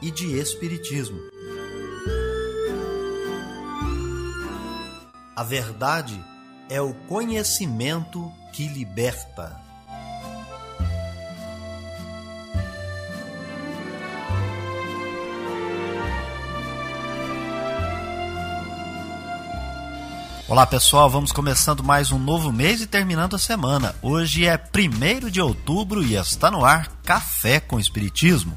e de espiritismo. A verdade é o conhecimento que liberta. Olá pessoal, vamos começando mais um novo mês e terminando a semana. Hoje é 1 de outubro e está no ar Café com Espiritismo.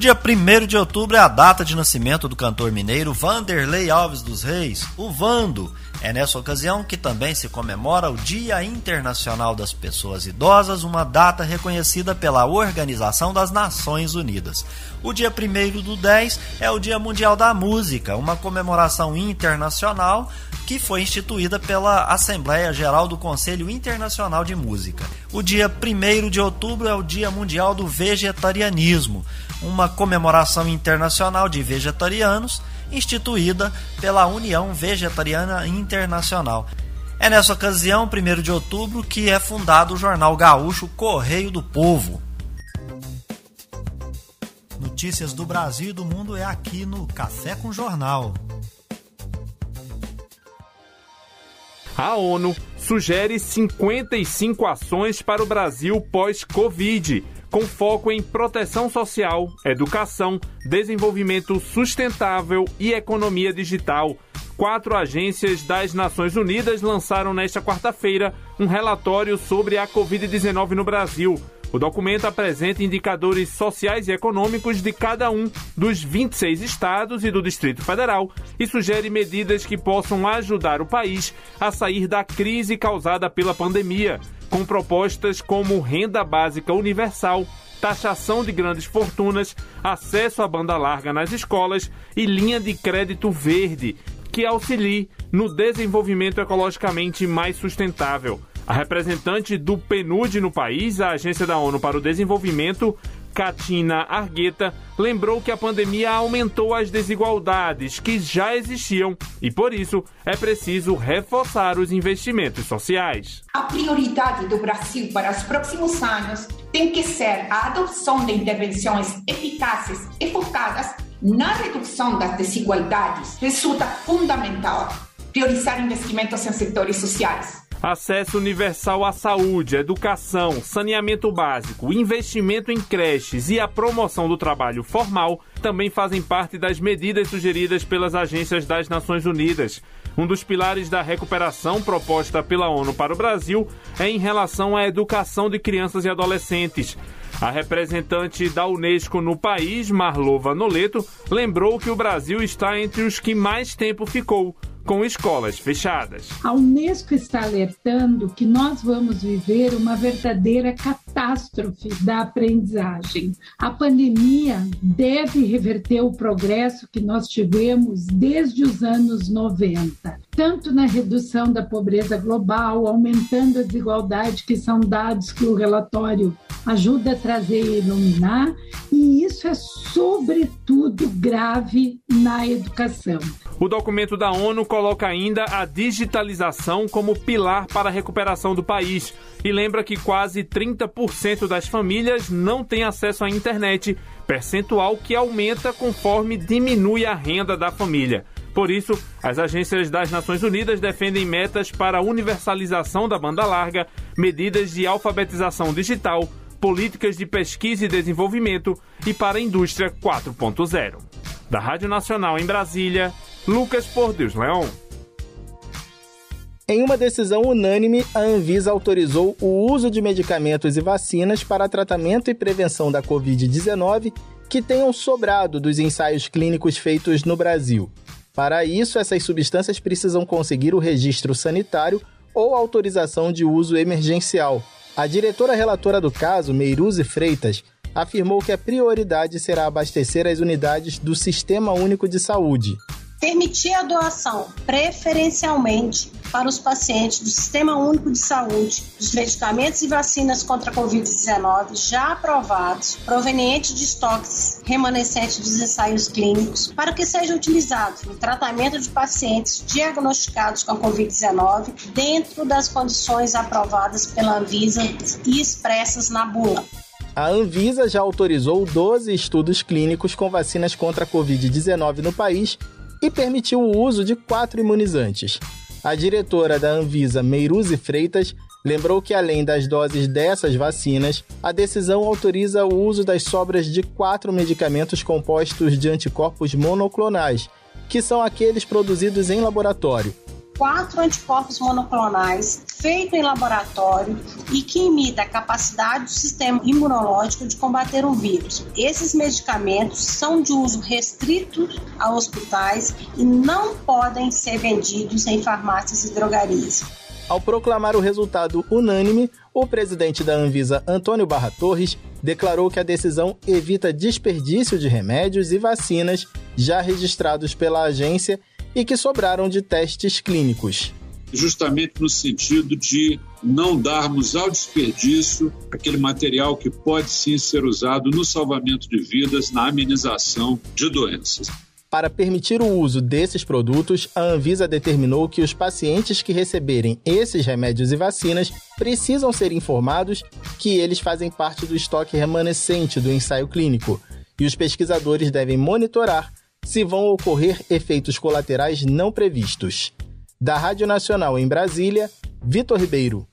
Dia 1 de outubro é a data de nascimento do cantor mineiro Vanderlei Alves dos Reis, o Vando. É nessa ocasião que também se comemora o Dia Internacional das Pessoas Idosas, uma data reconhecida pela Organização das Nações Unidas. O dia 1 do 10 é o Dia Mundial da Música, uma comemoração internacional que foi instituída pela Assembleia Geral do Conselho Internacional de Música. O dia 1 de outubro é o Dia Mundial do Vegetarianismo, uma comemoração internacional de vegetarianos instituída pela União Vegetariana Internacional. É nessa ocasião, 1 de outubro, que é fundado o jornal gaúcho Correio do Povo. Notícias do Brasil e do mundo é aqui no Café com Jornal. A ONU sugere 55 ações para o Brasil pós-Covid, com foco em proteção social, educação, desenvolvimento sustentável e economia digital. Quatro agências das Nações Unidas lançaram nesta quarta-feira um relatório sobre a Covid-19 no Brasil. O documento apresenta indicadores sociais e econômicos de cada um dos 26 estados e do Distrito Federal e sugere medidas que possam ajudar o país a sair da crise causada pela pandemia, com propostas como renda básica universal, taxação de grandes fortunas, acesso à banda larga nas escolas e linha de crédito verde, que auxilie no desenvolvimento ecologicamente mais sustentável. A representante do PNUD no país, a Agência da ONU para o Desenvolvimento, Katina Argueta, lembrou que a pandemia aumentou as desigualdades que já existiam e, por isso, é preciso reforçar os investimentos sociais. A prioridade do Brasil para os próximos anos tem que ser a adoção de intervenções eficazes e focadas na redução das desigualdades. Resulta fundamental priorizar investimentos em setores sociais Acesso universal à saúde, educação, saneamento básico, investimento em creches e a promoção do trabalho formal também fazem parte das medidas sugeridas pelas agências das Nações Unidas. Um dos pilares da recuperação proposta pela ONU para o Brasil é em relação à educação de crianças e adolescentes. A representante da Unesco no país, Marlova Noleto, lembrou que o Brasil está entre os que mais tempo ficou com escolas fechadas. A Unesco está alertando que nós vamos viver uma verdadeira catástrofe da aprendizagem. A pandemia deve reverter o progresso que nós tivemos desde os anos 90, tanto na redução da pobreza global, aumentando a desigualdade, que são dados que o relatório ajuda a trazer e iluminar, e isso é sobretudo grave na educação. O documento da ONU coloca ainda a digitalização como pilar para a recuperação do país e lembra que quase 30% das famílias não têm acesso à internet, percentual que aumenta conforme diminui a renda da família. Por isso, as agências das Nações Unidas defendem metas para a universalização da banda larga, medidas de alfabetização digital, políticas de pesquisa e desenvolvimento e para a indústria 4.0. Da Rádio Nacional em Brasília, Lucas Por Deus Leão. Em uma decisão unânime, a Anvisa autorizou o uso de medicamentos e vacinas para tratamento e prevenção da Covid-19 que tenham sobrado dos ensaios clínicos feitos no Brasil. Para isso, essas substâncias precisam conseguir o registro sanitário ou autorização de uso emergencial. A diretora relatora do caso, Meiruze Freitas, afirmou que a prioridade será abastecer as unidades do Sistema Único de Saúde permitir a doação preferencialmente para os pacientes do Sistema Único de Saúde dos medicamentos e vacinas contra a Covid-19 já aprovados, provenientes de estoques remanescentes dos ensaios clínicos, para que sejam utilizados no tratamento de pacientes diagnosticados com a Covid-19 dentro das condições aprovadas pela Anvisa e expressas na bula. A Anvisa já autorizou 12 estudos clínicos com vacinas contra a Covid-19 no país e permitiu o uso de quatro imunizantes. A diretora da Anvisa, Meiruzi Freitas, lembrou que além das doses dessas vacinas, a decisão autoriza o uso das sobras de quatro medicamentos compostos de anticorpos monoclonais, que são aqueles produzidos em laboratório, quatro anticorpos monoclonais feito em laboratório e que imita a capacidade do sistema imunológico de combater o vírus. Esses medicamentos são de uso restrito a hospitais e não podem ser vendidos em farmácias e drogarias. Ao proclamar o resultado unânime, o presidente da Anvisa, Antônio Barra Torres, declarou que a decisão evita desperdício de remédios e vacinas já registrados pela agência e que sobraram de testes clínicos. Justamente no sentido de não darmos ao desperdício aquele material que pode sim ser usado no salvamento de vidas, na amenização de doenças. Para permitir o uso desses produtos, a Anvisa determinou que os pacientes que receberem esses remédios e vacinas precisam ser informados que eles fazem parte do estoque remanescente do ensaio clínico, e os pesquisadores devem monitorar se vão ocorrer efeitos colaterais não previstos. Da Rádio Nacional em Brasília, Vitor Ribeiro.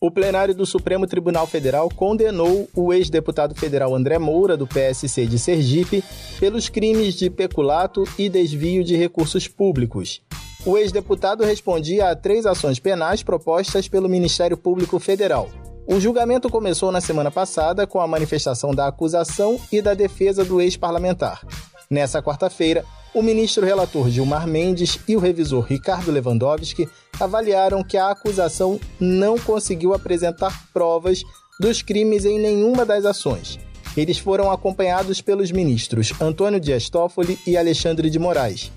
O plenário do Supremo Tribunal Federal condenou o ex-deputado federal André Moura, do PSC de Sergipe, pelos crimes de peculato e desvio de recursos públicos. O ex-deputado respondia a três ações penais propostas pelo Ministério Público Federal. O julgamento começou na semana passada com a manifestação da acusação e da defesa do ex-parlamentar. Nessa quarta-feira, o ministro relator Gilmar Mendes e o revisor Ricardo Lewandowski avaliaram que a acusação não conseguiu apresentar provas dos crimes em nenhuma das ações. Eles foram acompanhados pelos ministros Antônio Dias Toffoli e Alexandre de Moraes.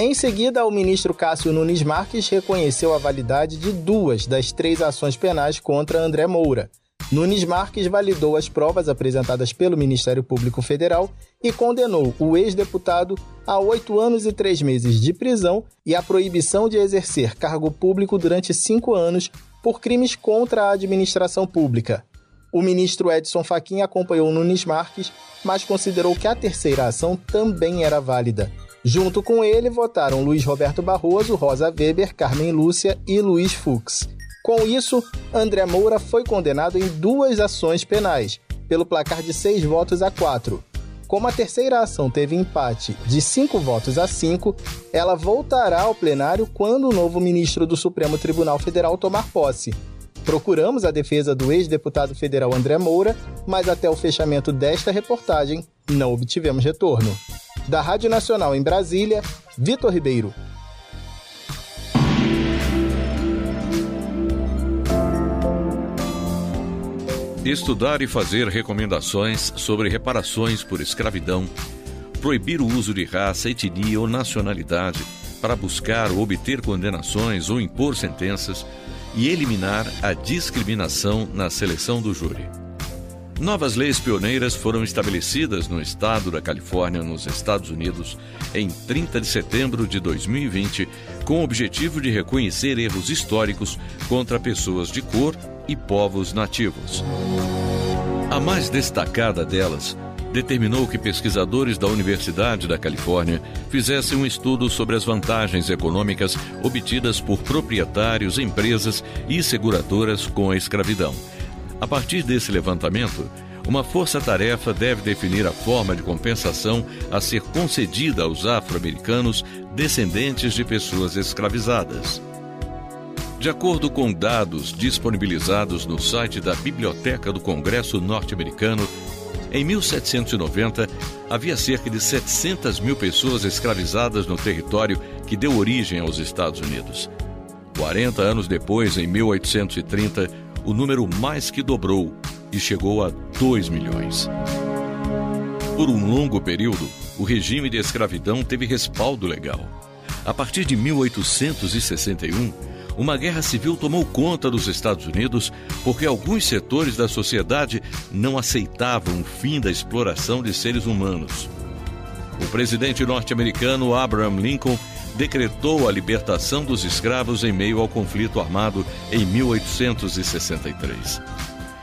Em seguida, o ministro Cássio Nunes Marques reconheceu a validade de duas das três ações penais contra André Moura. Nunes Marques validou as provas apresentadas pelo Ministério Público Federal e condenou o ex-deputado a oito anos e três meses de prisão e a proibição de exercer cargo público durante cinco anos por crimes contra a administração pública. O ministro Edson Fachin acompanhou Nunes Marques, mas considerou que a terceira ação também era válida. Junto com ele, votaram Luiz Roberto Barroso, Rosa Weber, Carmen Lúcia e Luiz Fux. Com isso, André Moura foi condenado em duas ações penais, pelo placar de seis votos a quatro. Como a terceira ação teve empate de cinco votos a cinco, ela voltará ao plenário quando o novo ministro do Supremo Tribunal Federal tomar posse. Procuramos a defesa do ex-deputado federal André Moura, mas até o fechamento desta reportagem não obtivemos retorno. Da Rádio Nacional em Brasília, Vitor Ribeiro. estudar e fazer recomendações sobre reparações por escravidão, proibir o uso de raça, etnia ou nacionalidade para buscar ou obter condenações ou impor sentenças e eliminar a discriminação na seleção do júri. Novas leis pioneiras foram estabelecidas no estado da Califórnia, nos Estados Unidos, em 30 de setembro de 2020, com o objetivo de reconhecer erros históricos contra pessoas de cor e povos nativos. A mais destacada delas determinou que pesquisadores da Universidade da Califórnia fizessem um estudo sobre as vantagens econômicas obtidas por proprietários, empresas e seguradoras com a escravidão A partir desse levantamento, uma força-tarefa deve definir a forma de compensação a ser concedida aos afro-americanos descendentes de pessoas escravizadas. De acordo com dados disponibilizados no site da Biblioteca do Congresso Norte-Americano, em 1790 havia cerca de 700 mil pessoas escravizadas no território que deu origem aos Estados Unidos. 40 anos depois, em 1830, o número mais que dobrou e chegou a 2 milhões. Por um longo período, o regime de escravidão teve respaldo legal. A partir de 1861, uma guerra civil tomou conta dos Estados Unidos porque alguns setores da sociedade não aceitavam o fim da exploração de seres humanos. O presidente norte-americano Abraham Lincoln decretou a libertação dos escravos em meio ao conflito armado em 1863.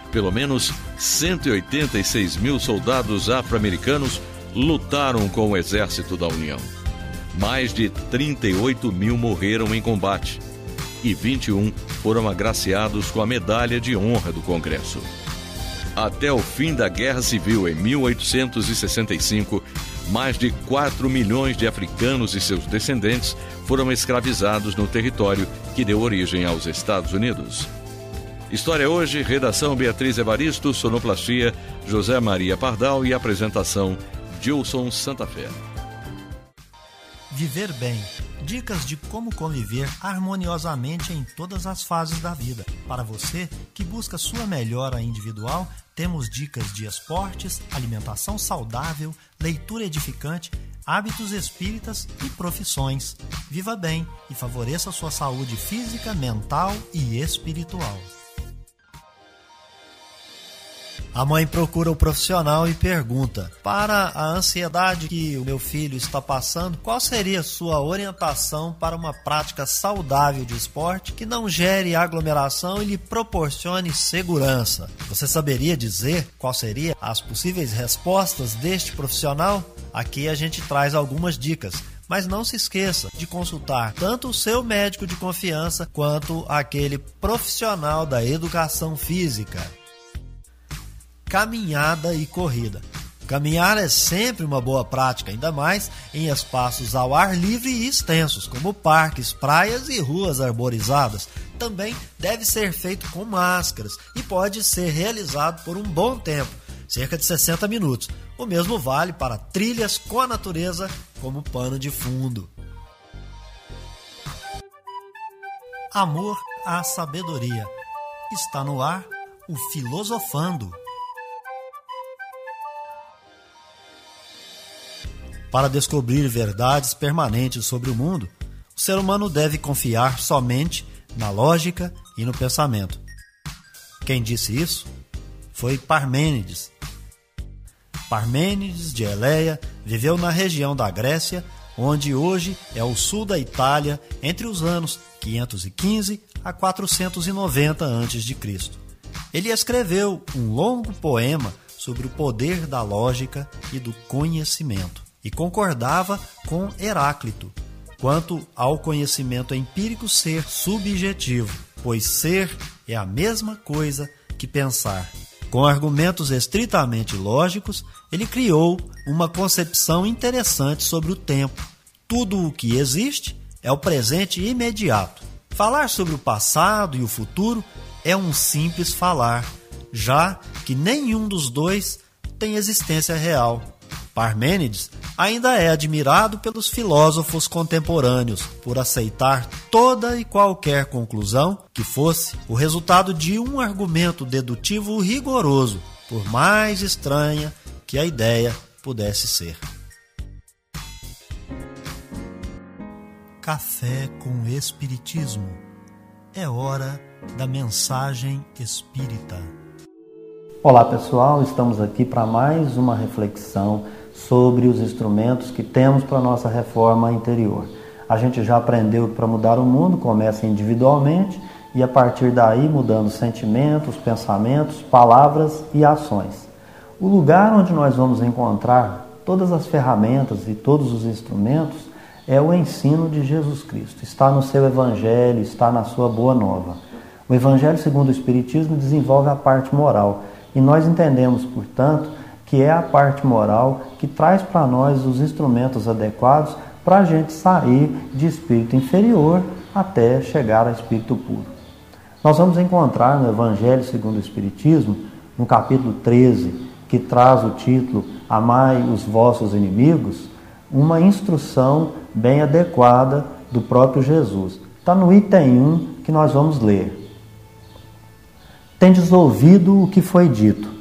Pelo menos 186 mil soldados afro-americanos lutaram com o exército da União. Mais de 38 mil morreram em combate e 21 foram agraciados com a Medalha de Honra do Congresso. Até o fim da Guerra Civil em 1865, mais de 4 milhões de africanos e seus descendentes foram escravizados no território que deu origem aos Estados Unidos. História hoje, redação Beatriz Evaristo, sonoplastia José Maria Pardal e apresentação Gilson Santa Fé. Viver bem. Dicas de como conviver harmoniosamente em todas as fases da vida. Para você que busca sua melhora individual, temos dicas de esportes, alimentação saudável, leitura edificante, hábitos espíritas e profissões. Viva bem e favoreça sua saúde física, mental e espiritual. A mãe procura o profissional e pergunta: Para a ansiedade que o meu filho está passando, qual seria sua orientação para uma prática saudável de esporte que não gere aglomeração e lhe proporcione segurança? Você saberia dizer qual seria as possíveis respostas deste profissional? Aqui a gente traz algumas dicas. Mas não se esqueça de consultar tanto o seu médico de confiança quanto aquele profissional da educação física caminhada e corrida. Caminhar é sempre uma boa prática, ainda mais em espaços ao ar livre e extensos, como parques, praias e ruas arborizadas. Também deve ser feito com máscaras e pode ser realizado por um bom tempo, cerca de 60 minutos. O mesmo vale para trilhas com a natureza como pano de fundo. Amor à sabedoria. Está no ar o Filosofando. Para descobrir verdades permanentes sobre o mundo, o ser humano deve confiar somente na lógica e no pensamento. Quem disse isso foi Parmênides. Parmênides de Eleia viveu na região da Grécia, onde hoje é o sul da Itália, entre os anos 515 a 490 a.C. Ele escreveu um longo poema sobre o poder da lógica e do conhecimento e concordava com Heráclito quanto ao conhecimento empírico ser subjetivo, pois ser é a mesma coisa que pensar. Com argumentos estritamente lógicos, ele criou uma concepção interessante sobre o tempo. Tudo o que existe é o presente imediato. Falar sobre o passado e o futuro é um simples falar, já que nenhum dos dois tem existência real. Parmênides ainda é admirado pelos filósofos contemporâneos por aceitar toda e qualquer conclusão que fosse o resultado de um argumento dedutivo rigoroso, por mais estranha que a ideia pudesse ser. Café com Espiritismo. É hora da mensagem espírita. Olá pessoal, estamos aqui para mais uma reflexão sobre os instrumentos que temos para a nossa reforma interior. A gente já aprendeu que para mudar o mundo começa individualmente e a partir daí mudando sentimentos, pensamentos, palavras e ações. O lugar onde nós vamos encontrar todas as ferramentas e todos os instrumentos é o ensino de Jesus Cristo. Está no seu evangelho, está na sua boa nova. O Evangelho segundo o Espiritismo desenvolve a parte moral e nós entendemos, portanto, que é a parte moral que traz para nós os instrumentos adequados para a gente sair de espírito inferior até chegar a espírito puro. Nós vamos encontrar no Evangelho segundo o Espiritismo, no capítulo 13, que traz o título Amai os vossos inimigos, uma instrução bem adequada do próprio Jesus. Está no item 1 que nós vamos ler. Tendes ouvido o que foi dito: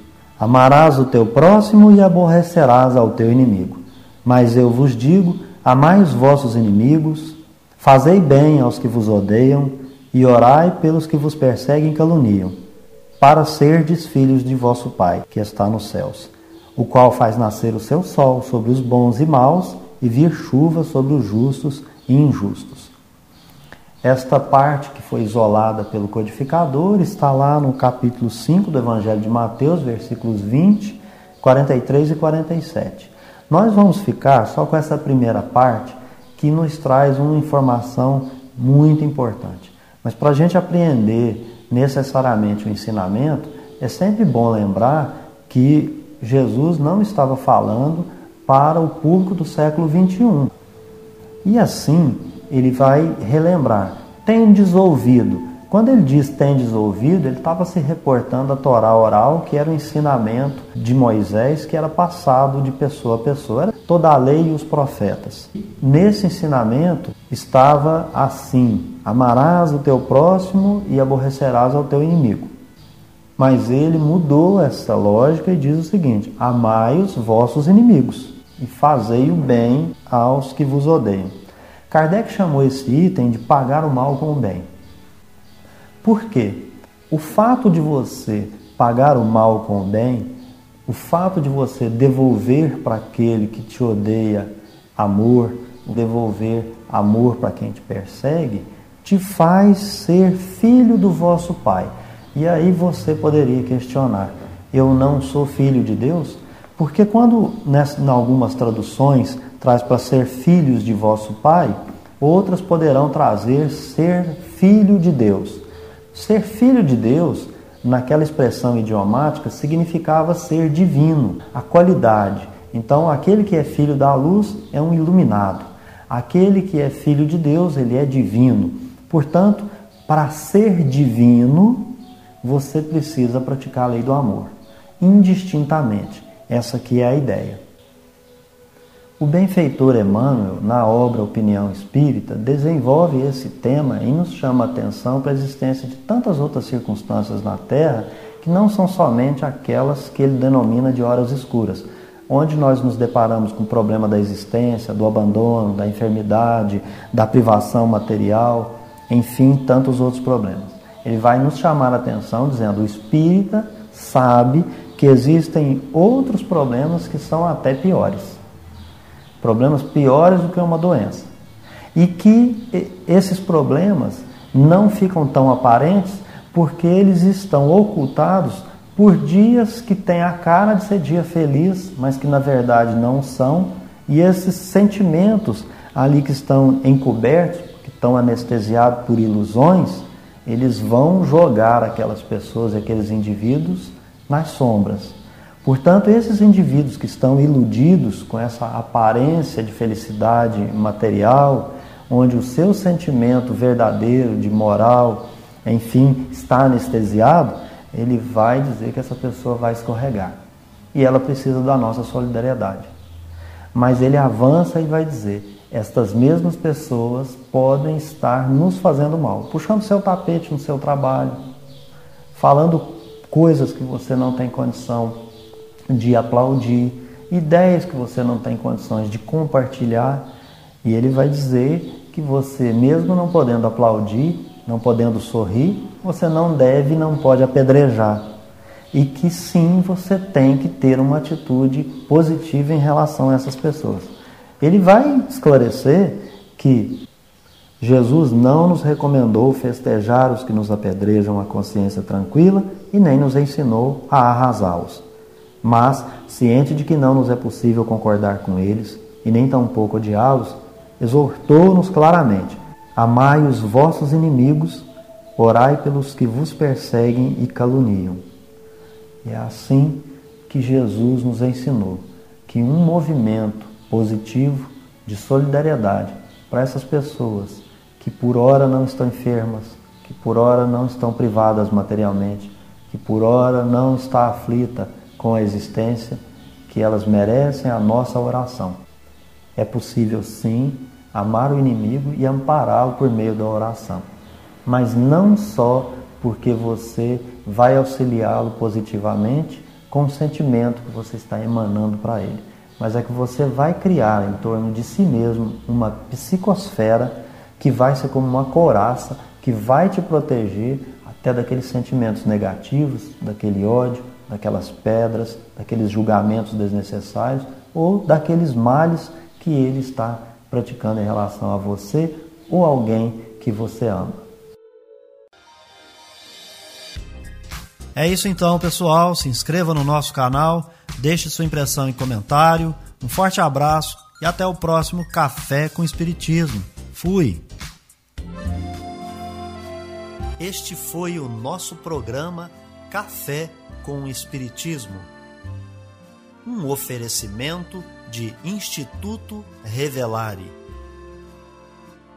Amarás o teu próximo e aborrecerás ao teu inimigo. Mas eu vos digo: amai os vossos inimigos, fazei bem aos que vos odeiam e orai pelos que vos perseguem e caluniam, para serdes filhos de vosso Pai, que está nos céus, o qual faz nascer o seu sol sobre os bons e maus e vir chuva sobre os justos e injustos. Esta parte que foi isolada pelo codificador está lá no capítulo 5 do Evangelho de Mateus, versículos 20, 43 e 47. Nós vamos ficar só com essa primeira parte que nos traz uma informação muito importante. Mas para a gente apreender necessariamente o ensinamento, é sempre bom lembrar que Jesus não estava falando para o público do século 21. E assim, ele vai relembrar. Tendes ouvido. Quando ele diz tendes ouvido, ele estava se reportando à Torá oral, que era o ensinamento de Moisés, que era passado de pessoa a pessoa. Era toda a lei e os profetas. Nesse ensinamento estava assim: amarás o teu próximo e aborrecerás ao teu inimigo. Mas ele mudou essa lógica e diz o seguinte: amai os vossos inimigos e fazei o bem aos que vos odeiam. Kardec chamou esse item de pagar o mal com o bem. Por quê? O fato de você pagar o mal com o bem, o fato de você devolver para aquele que te odeia amor, devolver amor para quem te persegue, te faz ser filho do vosso Pai. E aí você poderia questionar: eu não sou filho de Deus? Porque quando, nessa, em algumas traduções, traz para ser filhos de vosso Pai, outras poderão trazer ser filho de Deus. Ser filho de Deus, naquela expressão idiomática, significava ser divino, a qualidade. Então, aquele que é filho da luz é um iluminado. Aquele que é filho de Deus, ele é divino. Portanto, para ser divino, você precisa praticar a lei do amor, indistintamente. Essa aqui é a ideia. O benfeitor Emmanuel, na obra Opinião Espírita, desenvolve esse tema e nos chama a atenção para a existência de tantas outras circunstâncias na Terra que não são somente aquelas que ele denomina de horas escuras, onde nós nos deparamos com o problema da existência, do abandono, da enfermidade, da privação material, enfim, tantos outros problemas. Ele vai nos chamar a atenção dizendo: o espírita sabe que existem outros problemas que são até piores. Problemas piores do que uma doença. E que esses problemas não ficam tão aparentes porque eles estão ocultados por dias que têm a cara de ser dia feliz, mas que na verdade não são, e esses sentimentos ali que estão encobertos, que estão anestesiados por ilusões, eles vão jogar aquelas pessoas, aqueles indivíduos nas sombras. Portanto, esses indivíduos que estão iludidos com essa aparência de felicidade material, onde o seu sentimento verdadeiro de moral, enfim, está anestesiado, ele vai dizer que essa pessoa vai escorregar. E ela precisa da nossa solidariedade. Mas ele avança e vai dizer: estas mesmas pessoas podem estar nos fazendo mal, puxando seu tapete no seu trabalho, falando coisas que você não tem condição de aplaudir, ideias que você não tem condições de compartilhar, e ele vai dizer que você, mesmo não podendo aplaudir, não podendo sorrir, você não deve, não pode apedrejar. E que sim, você tem que ter uma atitude positiva em relação a essas pessoas. Ele vai esclarecer que Jesus não nos recomendou festejar os que nos apedrejam a consciência tranquila e nem nos ensinou a arrasá-los. Mas, ciente de que não nos é possível concordar com eles e nem tampouco odiá-los, exortou-nos claramente: amai os vossos inimigos Orai pelos que vos perseguem e caluniam. E é assim que Jesus nos ensinou que um movimento positivo de solidariedade para essas pessoas que por hora não estão enfermas, que por hora não estão privadas materialmente, que por hora não está aflita com a existência, que elas merecem a nossa oração. É possível sim amar o inimigo e ampará-lo por meio da oração, mas não só porque você vai auxiliá-lo positivamente com o sentimento que você está emanando para ele, mas é que você vai criar em torno de si mesmo uma psicosfera que vai ser como uma couraça que vai te proteger até daqueles sentimentos negativos, daquele ódio, daquelas pedras, daqueles julgamentos desnecessários ou daqueles males que ele está praticando em relação a você ou alguém que você ama. É isso então, pessoal. Se inscreva no nosso canal, deixe sua impressão em comentário. Um forte abraço e até o próximo Café com Espiritismo. Fui! Este foi o nosso programa Café com Espiritismo. Um oferecimento de Instituto Revelare.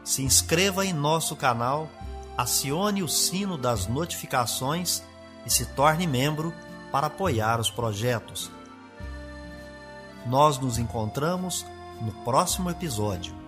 Se inscreva em nosso canal, acione o sino das notificações e se torne membro para apoiar os projetos. Nós nos encontramos no próximo episódio.